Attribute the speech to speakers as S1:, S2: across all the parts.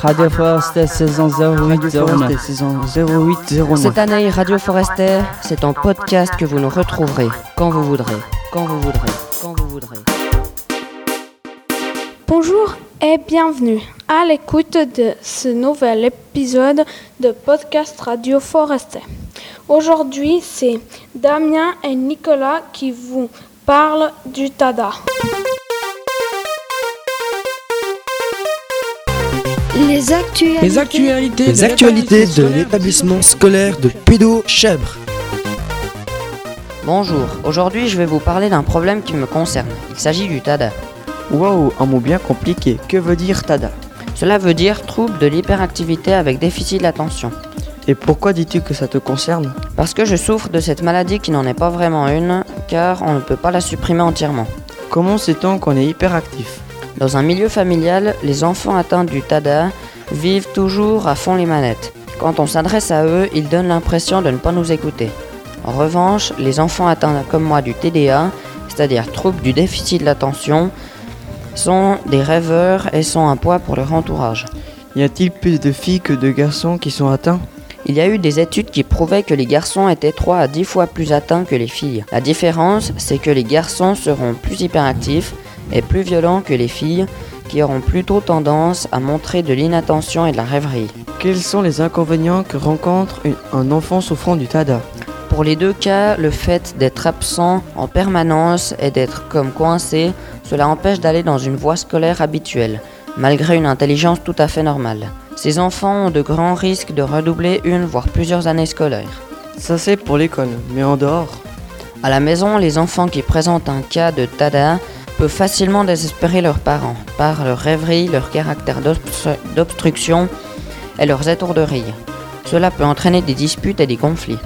S1: Radio Forest saison 0809.
S2: saison 0809.
S3: Cette année, Radio Forester, c'est en podcast que vous nous retrouverez quand vous voudrez, quand vous voudrez, quand vous voudrez.
S4: Bonjour et bienvenue à l'écoute de ce nouvel épisode de podcast Radio Forester. Aujourd'hui, c'est Damien et Nicolas qui vous parlent du TADA.
S5: Les actualités.
S6: Les actualités,
S2: Les actualités de l'établissement scolaire de Pédo-Chèvre.
S3: Bonjour, aujourd'hui je vais vous parler d'un problème qui me concerne. Il s'agit du TADA.
S6: Waouh, un mot bien compliqué. Que veut dire TADA?
S3: Cela veut dire trouble de l'hyperactivité avec déficit d'attention.
S6: Et pourquoi dis-tu que ça te concerne?
S3: Parce que je souffre de cette maladie qui n'en est pas vraiment une, car on ne peut pas la supprimer entièrement.
S6: Comment sait-on qu'on est hyperactif?
S3: Dans un milieu familial, les enfants atteints du TADA vivent toujours à fond les manettes. Quand on s'adresse à eux, ils donnent l'impression de ne pas nous écouter. En revanche, les enfants atteints comme moi du TDA, c'est-à-dire trouble du déficit de l'attention, sont des rêveurs et sont un poids pour leur entourage.
S6: Y a-t-il plus de filles que de garçons qui sont atteints?
S3: Il y a eu des études qui prouvaient que les garçons étaient 3 à 10 fois plus atteints que les filles. La différence, c'est que les garçons seront plus hyperactifs et plus violents que les filles, qui auront plutôt tendance à montrer de l'inattention et de la rêverie.
S6: Quels sont les inconvénients que rencontre une- un enfant souffrant du TADA?
S3: Pour les deux cas, le fait d'être absent en permanence et d'être comme coincé, cela empêche d'aller dans une voie scolaire habituelle, malgré une intelligence tout à fait normale. Ces enfants ont de grands risques de redoubler une voire plusieurs années scolaires.
S6: Ça c'est pour l'école, mais en dehors?
S3: À la maison, les enfants qui présentent un cas de TADA peuvent facilement désespérer leurs parents par leur rêverie, leur caractère d'obstru- d'obstruction et leurs étourderies. Cela peut entraîner des disputes et des conflits.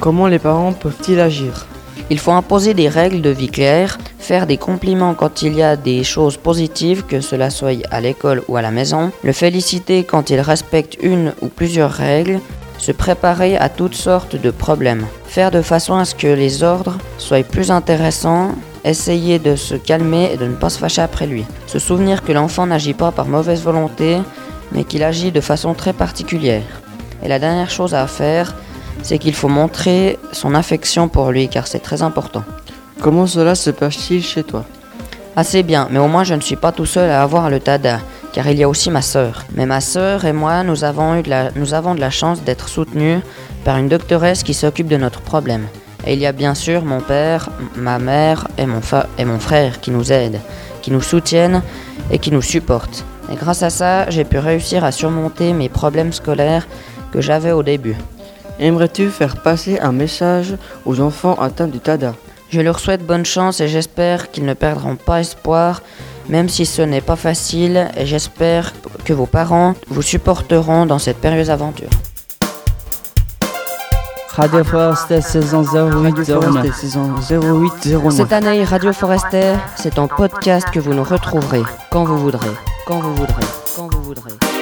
S6: Comment les parents peuvent-ils agir?
S3: Il faut imposer des règles de vie claires, faire des compliments quand il y a des choses positives, que cela soit à l'école ou à la maison, le féliciter quand il respecte une ou plusieurs règles, se préparer à toutes sortes de problèmes, faire de façon à ce que les ordres soient plus intéressants, essayer de se calmer et de ne pas se fâcher après lui, se souvenir que l'enfant n'agit pas par mauvaise volonté, mais qu'il agit de façon très particulière. Et la dernière chose à faire, c'est qu'il faut montrer son affection pour lui car c'est très important.
S6: Comment cela se passe-t-il chez toi?
S3: Assez bien, mais au moins je ne suis pas tout seul à avoir le TADA, car il y a aussi ma sœur. Mais ma sœur et moi, nous avons, eu de la, nous avons de la chance d'être soutenus par une doctoresse qui s'occupe de notre problème. Et il y a bien sûr mon père, ma mère et mon, fa- et mon frère qui nous aident, qui nous soutiennent et qui nous supportent. Et grâce à ça, j'ai pu réussir à surmonter mes problèmes scolaires que j'avais au début.
S6: Aimerais-tu faire passer un message aux enfants atteints du TADA?
S3: Je leur souhaite bonne chance et j'espère qu'ils ne perdront pas espoir, même si ce n'est pas facile, et j'espère que vos parents vous supporteront dans cette périlleuse aventure.
S1: Radio Forest saison
S2: Radio
S1: 0809.
S2: Forest saison 0809.
S3: Cette année, Radio Forester, c'est en podcast que vous nous retrouverez quand vous voudrez, quand vous voudrez, quand vous voudrez.